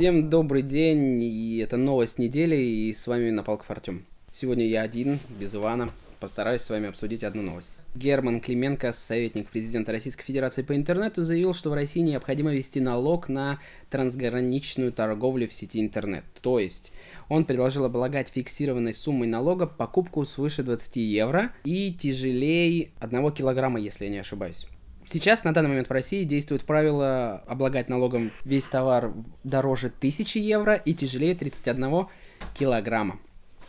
Всем добрый день, и это новость недели, и с вами Напалков Артем. Сегодня я один, без Ивана, постараюсь с вами обсудить одну новость. Герман Клименко, советник президента Российской Федерации по интернету, заявил, что в России необходимо ввести налог на трансграничную торговлю в сети интернет. То есть он предложил облагать фиксированной суммой налога покупку свыше 20 евро и тяжелее 1 килограмма, если я не ошибаюсь. Сейчас, на данный момент в России действует правило облагать налогом весь товар дороже 1000 евро и тяжелее 31 килограмма.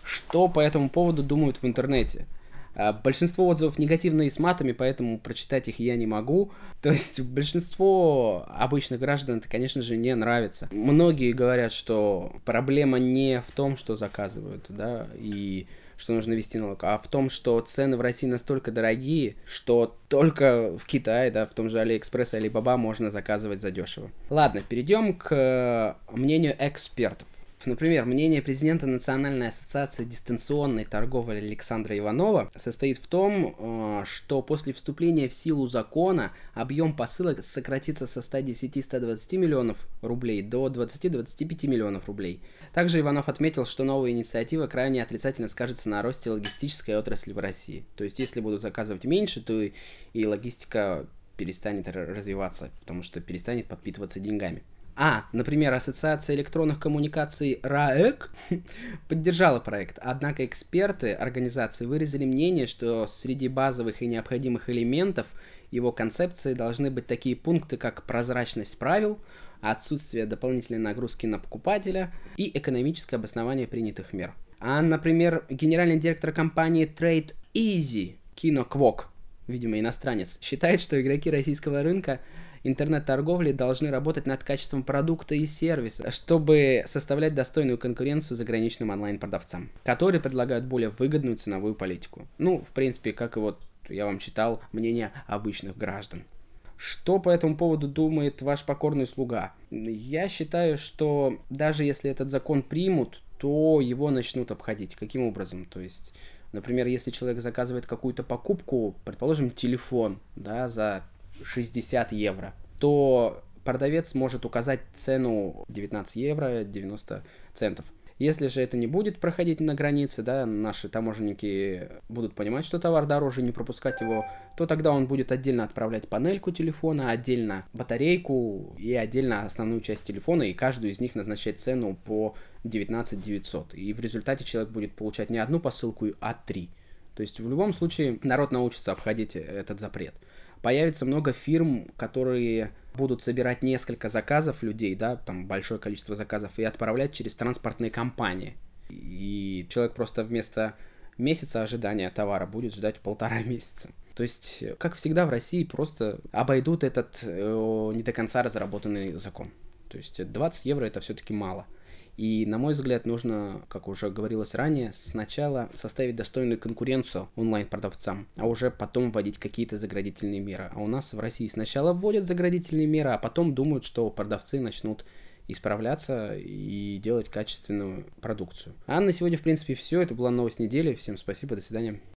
Что по этому поводу думают в интернете? А, большинство отзывов негативные с матами, поэтому прочитать их я не могу. То есть большинство обычных граждан это, конечно же, не нравится. Многие говорят, что проблема не в том, что заказывают, да, и что нужно вести налог, а в том, что цены в России настолько дорогие, что только в Китае, да, в том же AliExpress, Alibaba можно заказывать задешево. Ладно, перейдем к э, мнению экспертов. Например, мнение президента Национальной ассоциации дистанционной торговли Александра Иванова состоит в том, э, что после вступления в силу закона объем посылок сократится со 110-120 миллионов рублей до 20-25 миллионов рублей. Также Иванов отметил, что новая инициатива крайне отрицательно скажется на росте логистической отрасли в России. То есть, если будут заказывать меньше, то и, и логистика перестанет развиваться, потому что перестанет подпитываться деньгами. А, например, Ассоциация электронных коммуникаций РАЭК поддержала проект, однако эксперты организации выразили мнение, что среди базовых и необходимых элементов его концепции должны быть такие пункты, как прозрачность правил, отсутствие дополнительной нагрузки на покупателя и экономическое обоснование принятых мер. А, например, генеральный директор компании Trade Easy Кино Квок, видимо иностранец, считает, что игроки российского рынка интернет-торговли должны работать над качеством продукта и сервиса, чтобы составлять достойную конкуренцию заграничным онлайн-продавцам, которые предлагают более выгодную ценовую политику. Ну, в принципе, как и вот я вам читал мнение обычных граждан. Что по этому поводу думает ваш покорный слуга? Я считаю, что даже если этот закон примут, то его начнут обходить. Каким образом? То есть, например, если человек заказывает какую-то покупку, предположим, телефон, да, за 60 евро, то продавец может указать цену 19 евро 90 центов. Если же это не будет проходить на границе, да, наши таможенники будут понимать, что товар дороже, не пропускать его, то тогда он будет отдельно отправлять панельку телефона, отдельно батарейку и отдельно основную часть телефона, и каждую из них назначать цену по 19 900. И в результате человек будет получать не одну посылку, а три. То есть в любом случае народ научится обходить этот запрет появится много фирм, которые будут собирать несколько заказов людей, да, там большое количество заказов, и отправлять через транспортные компании. И человек просто вместо месяца ожидания товара будет ждать полтора месяца. То есть, как всегда в России, просто обойдут этот э, не до конца разработанный закон. То есть 20 евро это все-таки мало. И, на мой взгляд, нужно, как уже говорилось ранее, сначала составить достойную конкуренцию онлайн-продавцам, а уже потом вводить какие-то заградительные меры. А у нас в России сначала вводят заградительные меры, а потом думают, что продавцы начнут исправляться и делать качественную продукцию. А на сегодня, в принципе, все. Это была новость недели. Всем спасибо, до свидания.